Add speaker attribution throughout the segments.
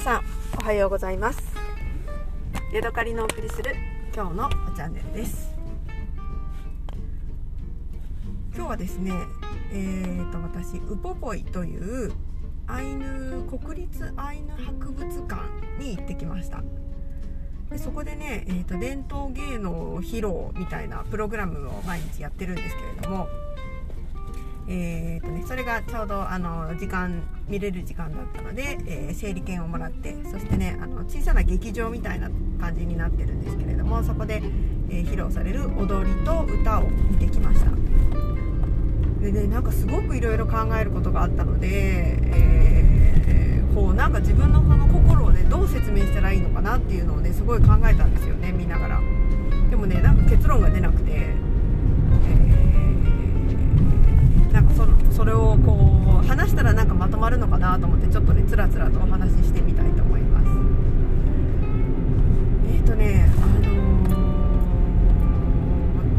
Speaker 1: 皆さんおはようございます。ヤドカリのお送りする今日のチャンネルです。今日はですねえー、と私ウポポイというアイヌ国立アイヌ博物館に行ってきました。でそこでね、えーと、伝統芸能披露みたいなプログラムを毎日やってるんですけれどもえーとね、それがちょうどあの時間見れる時間だったので、えー、整理券をもらってそしてねあの小さな劇場みたいな感じになってるんですけれどもそこで、えー、披露される踊りと歌を見てきました。でねなんかすごくいろいろ考えることがあったので、えー、こうなんか自分のその心をねどう説明したらいいのかなっていうのをねすごい考えたんですよね見ながら。でもねなんか結論が出なくて、そそれをこう話したらなんかまとまるのかなと思ってちょっとねつらつらとお話ししてみたいと思います。えっ、ー、とねあの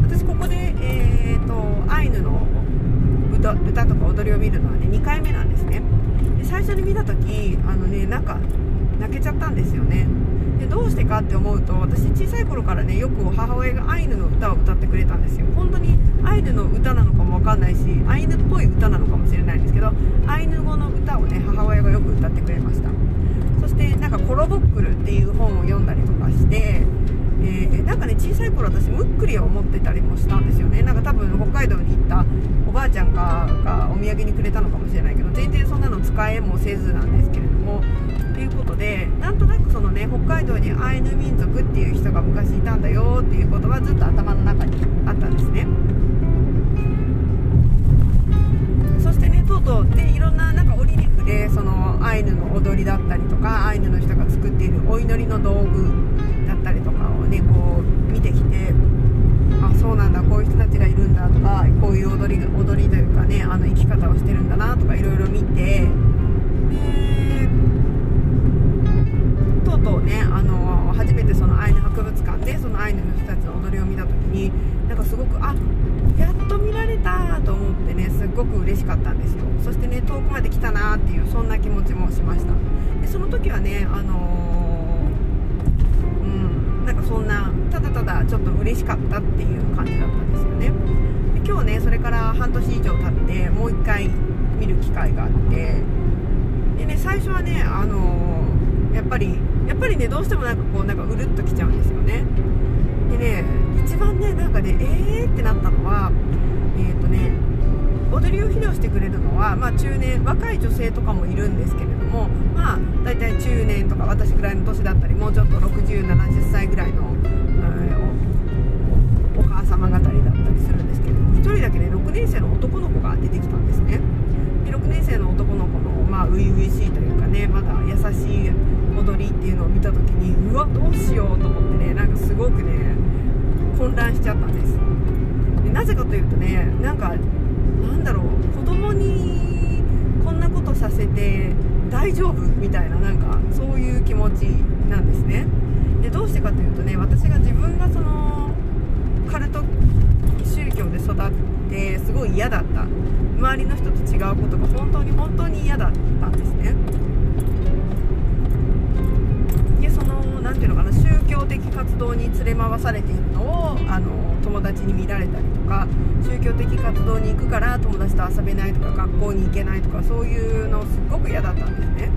Speaker 1: ー、私ここでえっ、ー、とアイヌの歌歌とか踊りを見るのはね2回目なんですね。で最初に見た時あのねなんか泣けちゃったんですよね。でどうしてかって思うと私小さい頃からねよく母親がアイヌの歌を歌ってくれたんですよ。本当にアイヌの歌なのかもわかんないしアイヌっぽい歌なのかもしれないんですけどアイヌ語の歌をね母親がよく歌ってくれました。そしてなんかコロボックルっていう本を読んだりとかしてえー、なんかね小さい頃私ムックリを持ってたりもしたんですよね。なんか多分北海道に行ったおばあちゃんがお土産にくれたのかもしれないけど全然そんなの使えもせずなんですけどもということでなんとなくそのね北海道にアイヌ民族っていう人が昔いたんだよっていうことはずっと頭の中にあったんですね。そしてねとうとうでいろんななんかオリリフでそのアイヌの踊りだったりとかアイヌの人が作っているお祈りの道具だったりとかをねこう見てきてあそうなんだこういう人たちがいるんだとかこういう踊り踊りというかねあの生き方をしてるんだなとかいろいろたなっていうそんな気持ちもしました。でその時はねあのうんなんかそんなただただちょっと嬉しかったっていう感じだったんですよね。で今日ねそれから半年以上経ってもう一回見る機会があってでね最初はねあのー、やっぱりやっぱりねどうしてもなんかこうなんかうるっときちゃうんですよね。でね一番ねなんかねえーってなったのはえっ、ー、とね踊りを披露してくれるのは、まあ、中年若い女性とかもいるんですけれども、まあ、大体中年とか私ぐらいの年だったりもうちょっと6070歳ぐらいの、おお母様方だったりするんですけれども1人だけね6年生の男の子が出てきたんですね。で6年生の男の子のまあ初々しいというかねまだ優しい踊りっていうのを見た時にうわどうしようと思ってねなんかすごくね混乱しちゃったんです。でなぜかというとねなんかなんだろう子供にこんなことさせて大丈夫みたいななんかそういう気持ちなんですね。でどうしてかというとね私が自分がそのカルト宗教で育ってすごい嫌だった。周りの人と違うことが本当に本当に嫌だったんですね。ていうのかな宗教的活動に連れ回されているのをあの友達に見られたりとか宗教的活動に行くから友達と遊べないとか学校に行けないとかそういうのすっごく嫌だったんですね。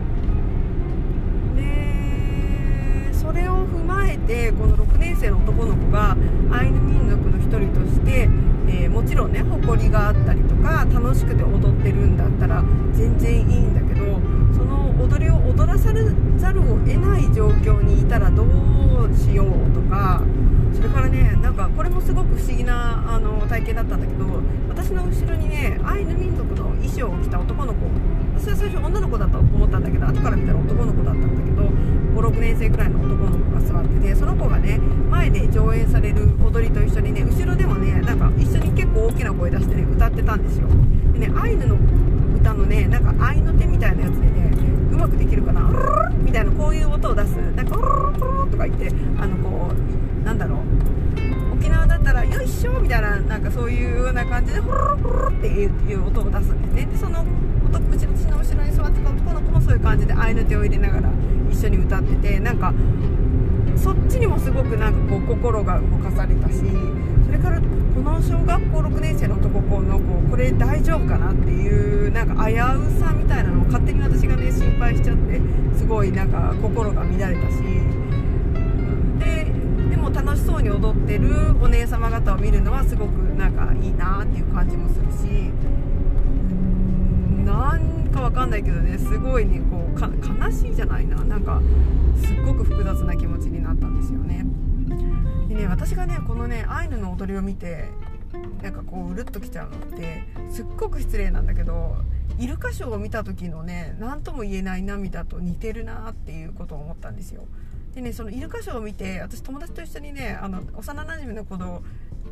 Speaker 1: でそれを踏まえてこの6年生の男の子がアイヌ民族の一人として、えー、もちろんね誇りがあったりとか楽しくて踊ってるんだったら全然いいんだけどその踊りを踊らさざるを得ない状況にいたらどうしようとかそれからねなんかこれもすごく不思議なあの体験だったんだけど私の後ろにねアイヌ民族の衣装を着た男の子私は最初女の子だと思ったんだけど後から見たら男の子だったんだけど56年生くらいの男の子が座っててその子がね前で上演される踊りと一緒にね後ろでもねなんか一緒に結構大きな声出してね歌ってたんですよ。でねアイヌの歌のねなんか合いの手みたいなやつでねうまくできるかな？みたいなこういう音を出す。なんかとか言ってあのこうなんだろう。沖縄だったら「よいしょ」みたいななんかそういうような感じで「ホロホロ」っていう音を出すんですね。でそのうちの後ろに座ってた男の子もそういう感じで合いの手を入れながら一緒に歌っててなんかそっちにもすごくなんかこう心が動かされたしそれからこの小学校6年生の男の子これ大丈夫かなっていうなんか危うさみたいなのを勝手に私がね心配しちゃってすごいなんか心が乱れたし。ででも楽しそうに踊ってるお姉様方を見るのはすごくなんかいいなっていう感じもするし。なんかわかんないけどねすごいねこう悲しいじゃないな。なんかすっごく複雑な気持ちになったんですよね。でね私がねこのねアイヌの踊りを見てなんかこううるっときちゃうのってすっごく失礼なんだけどイルカショーを見た時のね何とも言えない涙と似てるなっていうことを思ったんですよ。でねそのイルカショーを見て私友達と一緒にねあの幼なじみの子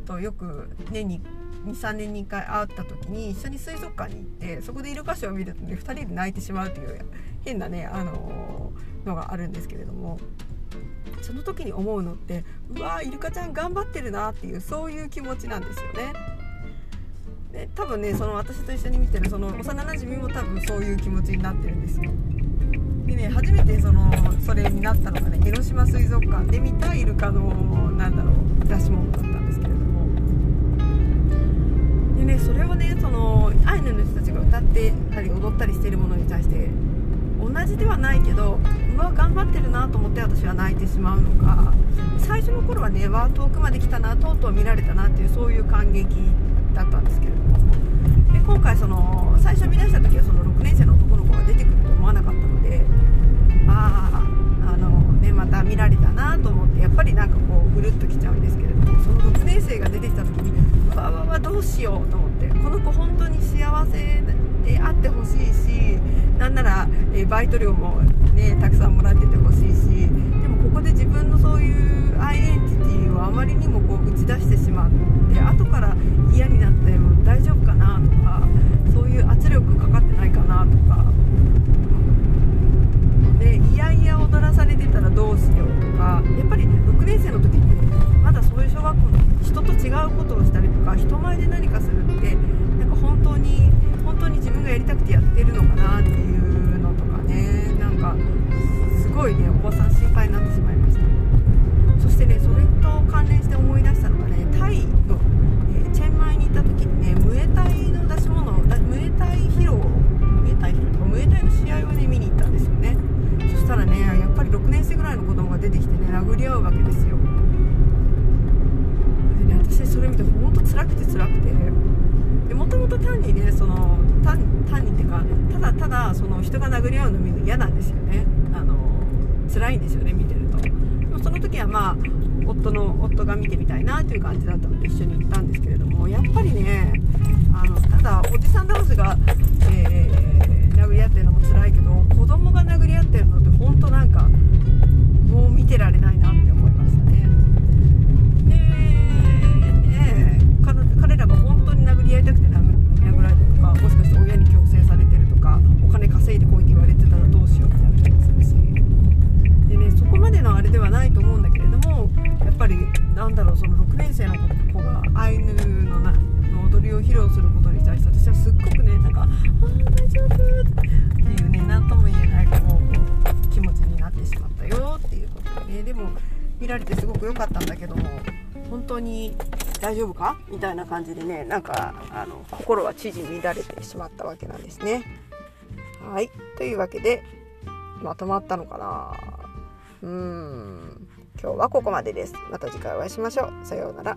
Speaker 1: とよく年に23年に1回会った時に一緒に水族館に行ってそこでイルカショーを見るとね2人で泣いてしまうという変なね、あのー、のがあるんですけれどもその時に思うのってうわーイルカちゃん頑張ってるなっていうそういう気持ちなんですよね。で多分ねその私と一緒に見てるその幼なじみも多分そういう気持ちになってるんですよ。でね初めてそのそれになったのがね江ノ島水族館で見たイルカのなんだろう出し物だったんですけれどもでねそれをねそのアイヌの人たちが歌ってたり踊ったりしているものに対して同じではないけどうわ頑張ってるなと思って私は泣いてしまうのか最初の頃はねわ遠くまで来たなとうとう見られたなっていうそういう感激だったんですけれども。で今回その最初見出した時はその6年生の男の子が出てくると思わなかったのであああのねまた見られたなと思ってやっぱりなんかこうぐるっときちゃうんですけれどもその6年生が出てきた時にうわわわどうしようと思ってこの子本当に幸せであってほしいしなんなら、えバイト料もねたくさんもらっててほしいしでもここで自分のそういうアイデンティティをあまりにもこう打ち出してしまって後から嫌になって出てきてね殴り合うわけですよ。でね私それ見てほんと辛くて辛くて。もともと単にねその単単にっていうかただただその人が殴り合うの見るの嫌なんですよね。あの辛いんですよね見てると。でもその時はまあ夫の夫が見てみたいなという感じだったので一緒に行ったんですけれどもやっぱりねあのただおじさん同士が、えー、殴り合ってるのも辛いけど子供が殴り合ってるのって本当なんかもう見てられないなって思いましたね。でね彼らが本当に殴り合いたくて殴られたとかもしかして親に強制されてるとかお金稼いでこいって言われてたらどうしようみたいな気もするし。でねそこまでのあれではないと思うんだけれどもやっぱりなんだろうその6年生の子がアイヌのなの踊りを披露することに対して私はすっごくねなんか「ああ大丈夫」っていうね何とも言えないえーでも見られてすごく良かったんだけども本当に大丈夫か？みたいな感じでねなんかあの心は縮み乱れてしまったわけなんですね。はいというわけでまとまったのかな？うーん今日はここまでです。また次回お会いしましょう。さようなら。